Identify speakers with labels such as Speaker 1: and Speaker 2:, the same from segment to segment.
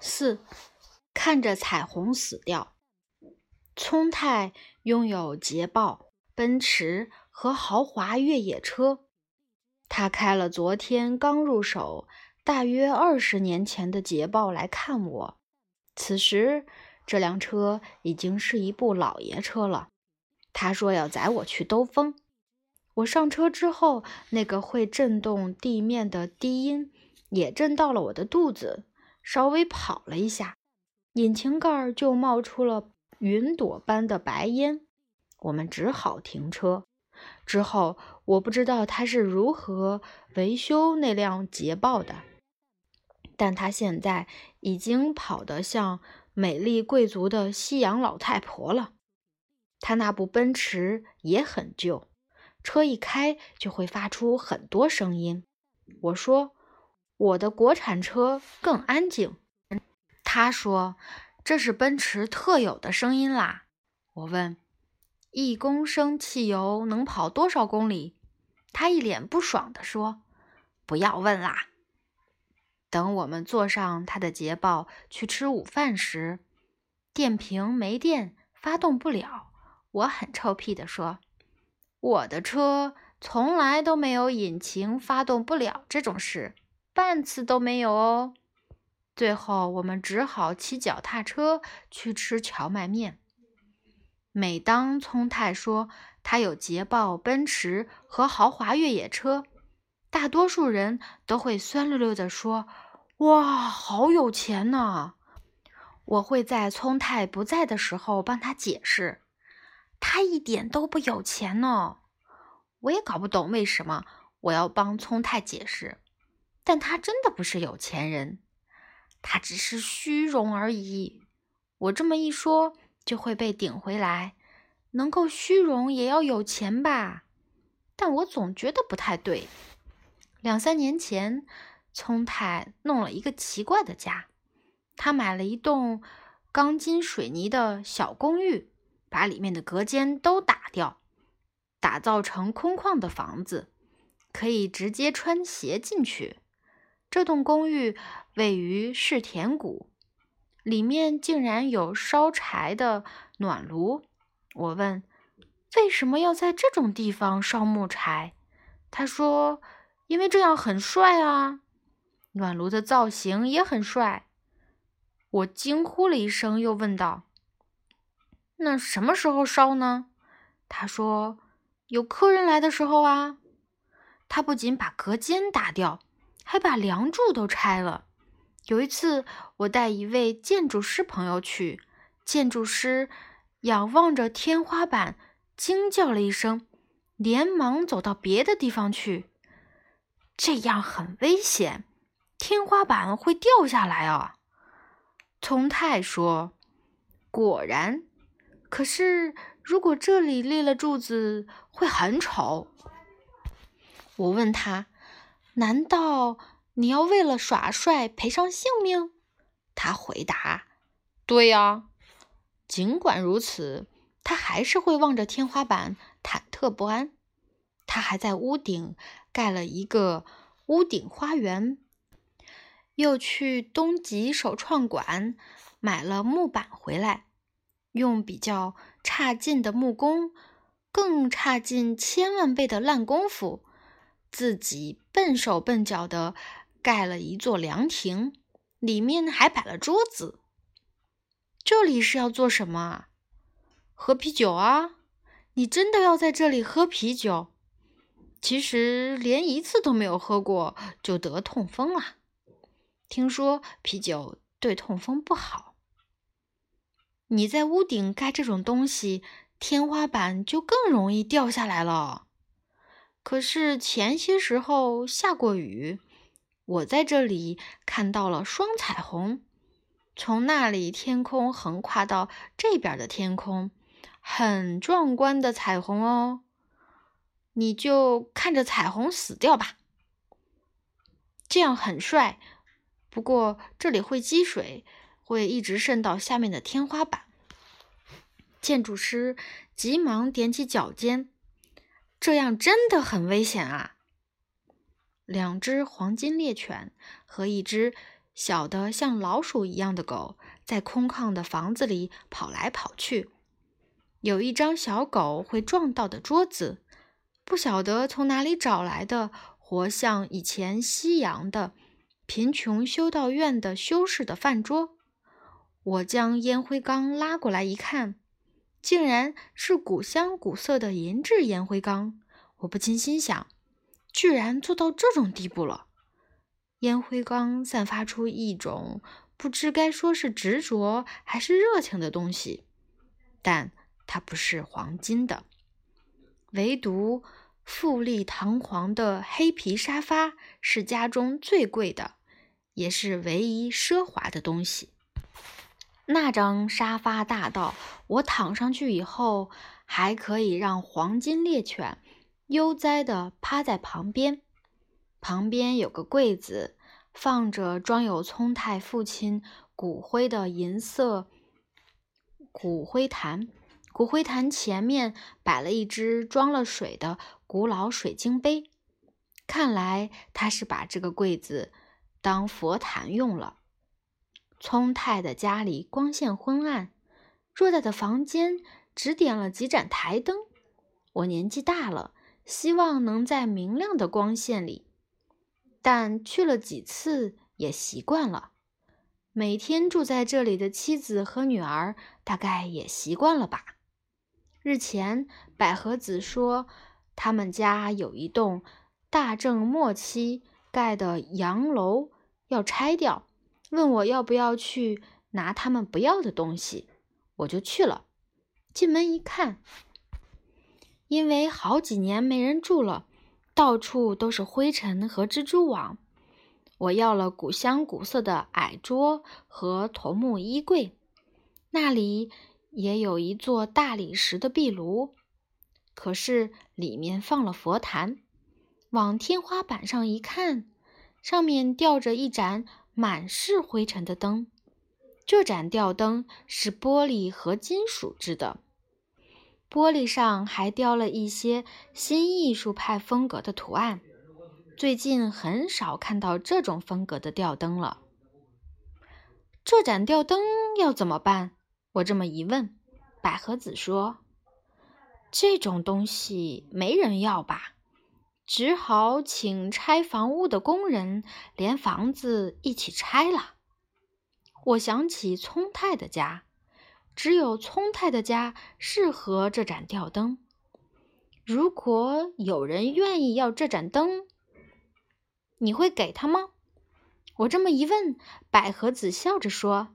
Speaker 1: 四，看着彩虹死掉。聪太拥有捷豹、奔驰和豪华越野车。他开了昨天刚入手、大约二十年前的捷豹来看我。此时，这辆车已经是一部老爷车了。他说要载我去兜风。我上车之后，那个会震动地面的低音也震到了我的肚子。稍微跑了一下，引擎盖就冒出了云朵般的白烟。我们只好停车。之后，我不知道他是如何维修那辆捷豹的，但他现在已经跑得像美丽贵族的西洋老太婆了。他那部奔驰也很旧，车一开就会发出很多声音。我说。我的国产车更安静，他说：“这是奔驰特有的声音啦。”我问：“一公升汽油能跑多少公里？”他一脸不爽地说：“不要问啦。”等我们坐上他的捷豹去吃午饭时，电瓶没电，发动不了。我很臭屁地说：“我的车从来都没有引擎发动不了这种事。”半次都没有哦。最后，我们只好骑脚踏车去吃荞麦面。每当聪太说他有捷豹、奔驰和豪华越野车，大多数人都会酸溜溜地说：“哇，好有钱呐！”我会在聪太不在的时候帮他解释：“他一点都不有钱呢。”我也搞不懂为什么我要帮聪太解释。但他真的不是有钱人，他只是虚荣而已。我这么一说，就会被顶回来。能够虚荣也要有钱吧？但我总觉得不太对。两三年前，聪太弄了一个奇怪的家。他买了一栋钢筋水泥的小公寓，把里面的隔间都打掉，打造成空旷的房子，可以直接穿鞋进去。这栋公寓位于世田谷，里面竟然有烧柴的暖炉。我问：“为什么要在这种地方烧木柴？”他说：“因为这样很帅啊，暖炉的造型也很帅。”我惊呼了一声，又问道：“那什么时候烧呢？”他说：“有客人来的时候啊。”他不仅把隔间打掉。还把梁柱都拆了。有一次，我带一位建筑师朋友去，建筑师仰望着天花板，惊叫了一声，连忙走到别的地方去。这样很危险，天花板会掉下来啊！聪太说：“果然，可是如果这里立了柱子，会很丑。”我问他。难道你要为了耍帅赔上性命？他回答：“对呀。”尽管如此，他还是会望着天花板忐忑不安。他还在屋顶盖了一个屋顶花园，又去东极首创馆买了木板回来，用比较差劲的木工，更差劲千万倍的烂功夫。自己笨手笨脚的盖了一座凉亭，里面还摆了桌子。这里是要做什么啊？喝啤酒啊！你真的要在这里喝啤酒？其实连一次都没有喝过，就得痛风了。听说啤酒对痛风不好。你在屋顶盖这种东西，天花板就更容易掉下来了。可是前些时候下过雨，我在这里看到了双彩虹，从那里天空横跨到这边的天空，很壮观的彩虹哦。你就看着彩虹死掉吧，这样很帅。不过这里会积水，会一直渗到下面的天花板。建筑师急忙踮起脚尖。这样真的很危险啊！两只黄金猎犬和一只小的像老鼠一样的狗在空旷的房子里跑来跑去。有一张小狗会撞到的桌子，不晓得从哪里找来的，活像以前西洋的贫穷修道院的修士的饭桌。我将烟灰缸拉过来一看，竟然是古香古色的银质烟灰缸。我不禁心想，居然做到这种地步了。烟灰缸散发出一种不知该说是执着还是热情的东西，但它不是黄金的。唯独富丽堂皇的黑皮沙发是家中最贵的，也是唯一奢华的东西。那张沙发大到我躺上去以后，还可以让黄金猎犬悠哉地趴在旁边。旁边有个柜子，放着装有聪太父亲骨灰的银色骨灰坛。骨灰坛前面摆了一只装了水的古老水晶杯，看来他是把这个柜子当佛坛用了。聪太的家里光线昏暗，偌大的房间只点了几盏台灯。我年纪大了，希望能在明亮的光线里。但去了几次也习惯了，每天住在这里的妻子和女儿大概也习惯了吧。日前，百合子说他们家有一栋大正末期盖的洋楼要拆掉，问我要不要去拿他们不要的东西，我就去了。进门一看，因为好几年没人住了。到处都是灰尘和蜘蛛网。我要了古香古色的矮桌和桐木衣柜，那里也有一座大理石的壁炉，可是里面放了佛坛。往天花板上一看，上面吊着一盏满是灰尘的灯。这盏吊灯是玻璃和金属制的。玻璃上还雕了一些新艺术派风格的图案，最近很少看到这种风格的吊灯了。这盏吊灯要怎么办？我这么一问，百合子说：“这种东西没人要吧？只好请拆房屋的工人连房子一起拆了。”我想起聪太的家。只有聪太的家适合这盏吊灯。如果有人愿意要这盏灯，你会给他吗？我这么一问，百合子笑着说：“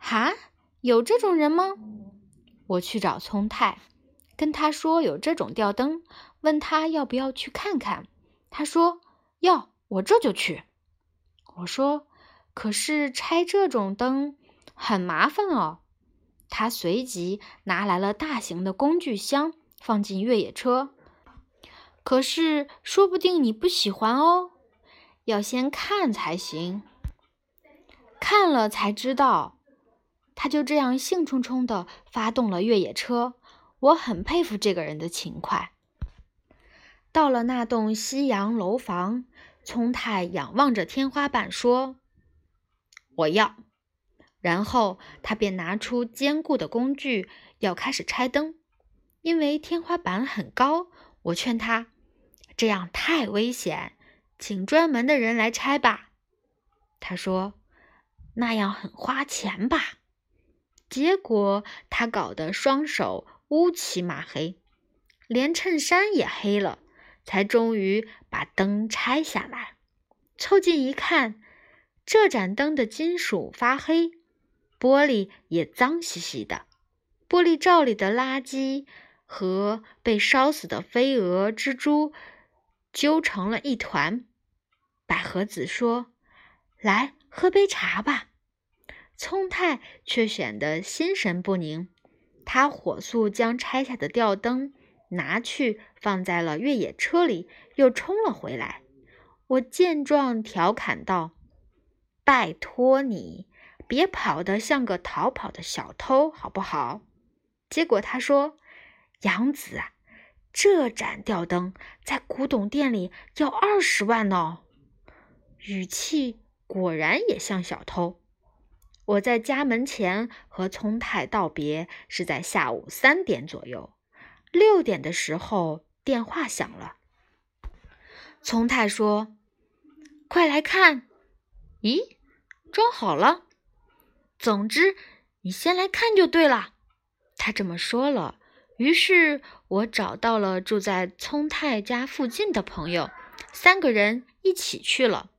Speaker 1: 哈，有这种人吗？”我去找聪太，跟他说有这种吊灯，问他要不要去看看。他说要，我这就去。我说：“可是拆这种灯很麻烦哦。”他随即拿来了大型的工具箱，放进越野车。可是，说不定你不喜欢哦，要先看才行。看了才知道。他就这样兴冲冲地发动了越野车。我很佩服这个人的勤快。到了那栋西洋楼房，聪太仰望着天花板说：“我要。”然后他便拿出坚固的工具，要开始拆灯。因为天花板很高，我劝他这样太危险，请专门的人来拆吧。他说那样很花钱吧。结果他搞得双手乌漆嘛黑，连衬衫也黑了，才终于把灯拆下来。凑近一看，这盏灯的金属发黑。玻璃也脏兮兮的，玻璃罩里的垃圾和被烧死的飞蛾、蜘蛛揪成了一团。百合子说：“来喝杯茶吧。”聪太却显得心神不宁，他火速将拆下的吊灯拿去放在了越野车里，又冲了回来。我见状，调侃道：“拜托你。”别跑得像个逃跑的小偷，好不好？结果他说：“杨子啊，这盏吊灯在古董店里要二十万呢。”语气果然也像小偷。我在家门前和聪太道别是在下午三点左右，六点的时候电话响了。聪太说：“快来看！”咦，装好了。总之，你先来看就对了。他这么说了。于是我找到了住在聪太家附近的朋友，三个人一起去了。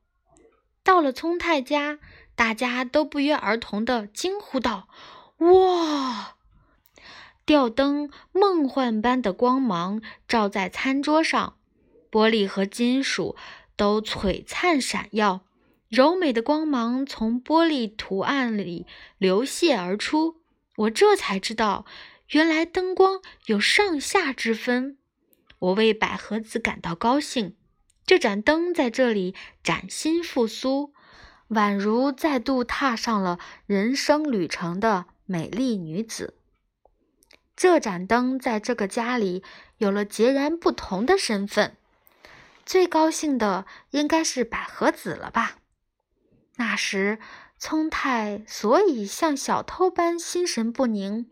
Speaker 1: 到了聪太家，大家都不约而同地惊呼道：“哇！吊灯梦幻般的光芒照在餐桌上，玻璃和金属都璀璨闪耀，柔美的光芒从玻璃图案里流泻而出。我这才知道。”原来灯光有上下之分，我为百合子感到高兴。这盏灯在这里崭新复苏，宛如再度踏上了人生旅程的美丽女子。这盏灯在这个家里有了截然不同的身份。最高兴的应该是百合子了吧？那时聪太所以像小偷般心神不宁。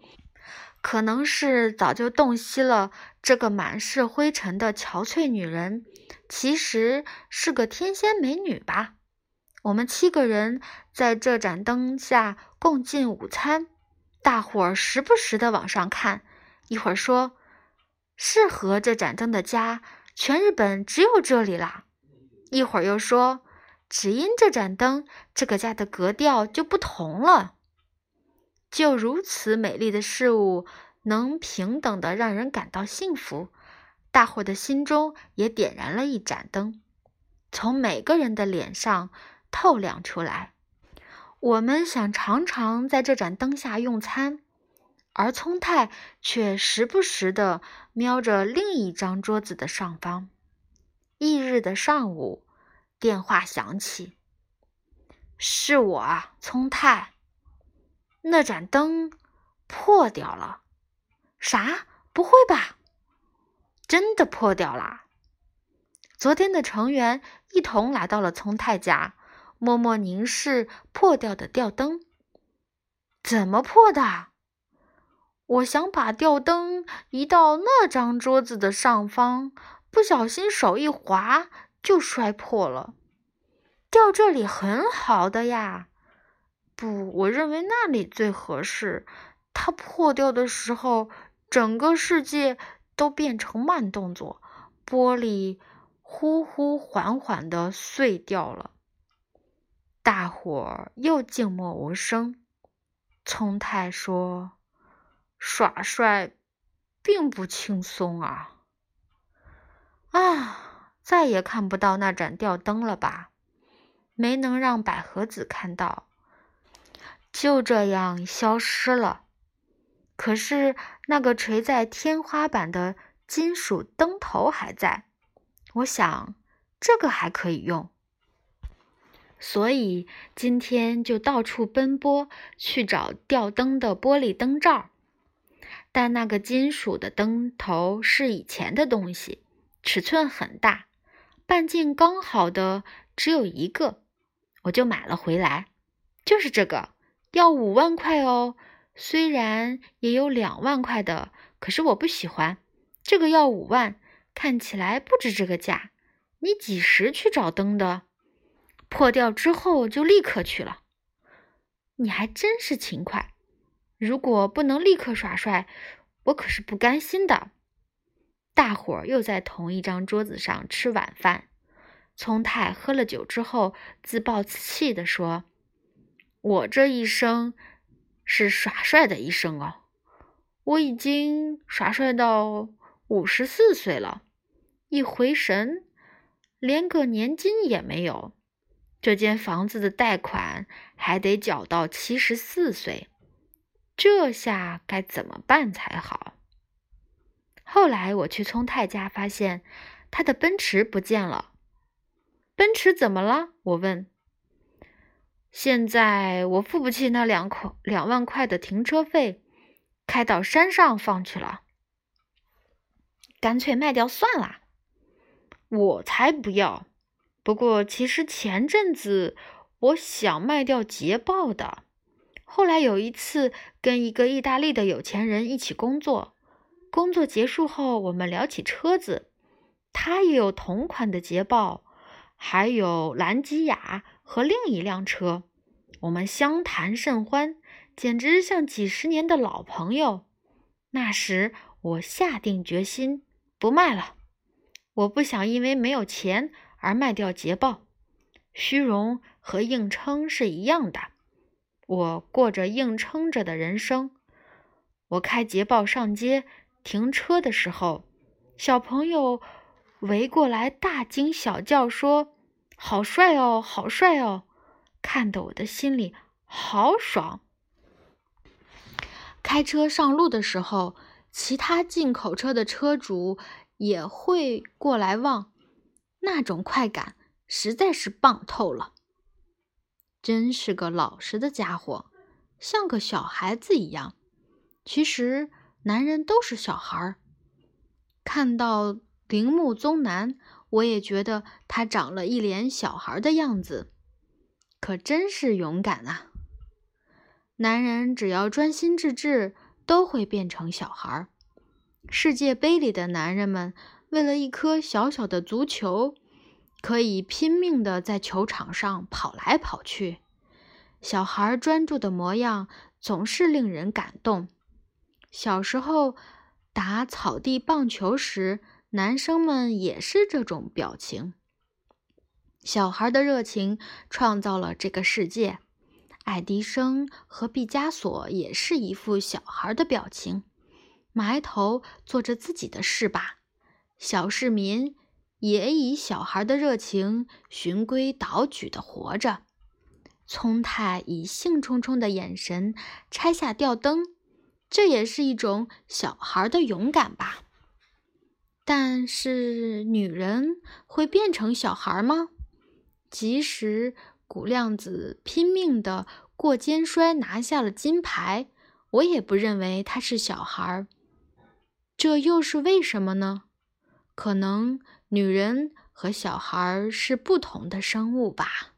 Speaker 1: 可能是早就洞悉了，这个满是灰尘的憔悴女人，其实是个天仙美女吧。我们七个人在这盏灯下共进午餐，大伙儿时不时的往上看，一会儿说：“适合这盏灯的家，全日本只有这里啦。”一会儿又说：“只因这盏灯，这个家的格调就不同了。”就如此美丽的事物，能平等的让人感到幸福，大伙的心中也点燃了一盏灯，从每个人的脸上透亮出来。我们想常常在这盏灯下用餐，而聪太却时不时的瞄着另一张桌子的上方。翌日的上午，电话响起，是我，聪太。那盏灯破掉了，啥？不会吧？真的破掉了？昨天的成员一同来到了聪太家，默默凝视破掉的吊灯。怎么破的？我想把吊灯移到那张桌子的上方，不小心手一滑就摔破了。吊这里很好的呀。不，我认为那里最合适。它破掉的时候，整个世界都变成慢动作，玻璃呼呼缓缓的碎掉了。大伙儿又静默无声。聪太说：“耍帅并不轻松啊！啊，再也看不到那盏吊灯了吧？没能让百合子看到。”就这样消失了。可是那个垂在天花板的金属灯头还在，我想这个还可以用，所以今天就到处奔波去找吊灯的玻璃灯罩。但那个金属的灯头是以前的东西，尺寸很大，半径刚好的只有一个，我就买了回来，就是这个。要五万块哦，虽然也有两万块的，可是我不喜欢这个要五万，看起来不值这个价。你几时去找灯的？破掉之后就立刻去了。你还真是勤快。如果不能立刻耍帅，我可是不甘心的。大伙儿又在同一张桌子上吃晚饭。聪太喝了酒之后，自暴自弃地说。我这一生是耍帅的一生哦，我已经耍帅到五十四岁了，一回神，连个年金也没有，这间房子的贷款还得缴到七十四岁，这下该怎么办才好？后来我去聪太家，发现他的奔驰不见了。奔驰怎么了？我问。现在我付不起那两块两万块的停车费，开到山上放去了，干脆卖掉算了。我才不要！不过其实前阵子我想卖掉捷豹的。后来有一次跟一个意大利的有钱人一起工作，工作结束后，我们聊起车子，他也有同款的捷豹，还有兰吉亚和另一辆车。我们相谈甚欢，简直像几十年的老朋友。那时我下定决心不卖了，我不想因为没有钱而卖掉捷豹。虚荣和硬撑是一样的，我过着硬撑着的人生。我开捷豹上街停车的时候，小朋友围过来大惊小叫，说：“好帅哦，好帅哦！”看得我的心里好爽。开车上路的时候，其他进口车的车主也会过来望，那种快感实在是棒透了。真是个老实的家伙，像个小孩子一样。其实男人都是小孩儿。看到铃木宗男，我也觉得他长了一脸小孩的样子。可真是勇敢啊！男人只要专心致志，都会变成小孩。世界杯里的男人们，为了一颗小小的足球，可以拼命的在球场上跑来跑去。小孩专注的模样总是令人感动。小时候打草地棒球时，男生们也是这种表情。小孩的热情创造了这个世界。爱迪生和毕加索也是一副小孩的表情，埋头做着自己的事吧。小市民也以小孩的热情循规蹈矩地活着。聪太以兴冲冲的眼神拆下吊灯，这也是一种小孩的勇敢吧。但是，女人会变成小孩吗？即使古亮子拼命的过肩摔拿下了金牌，我也不认为他是小孩。这又是为什么呢？可能女人和小孩是不同的生物吧。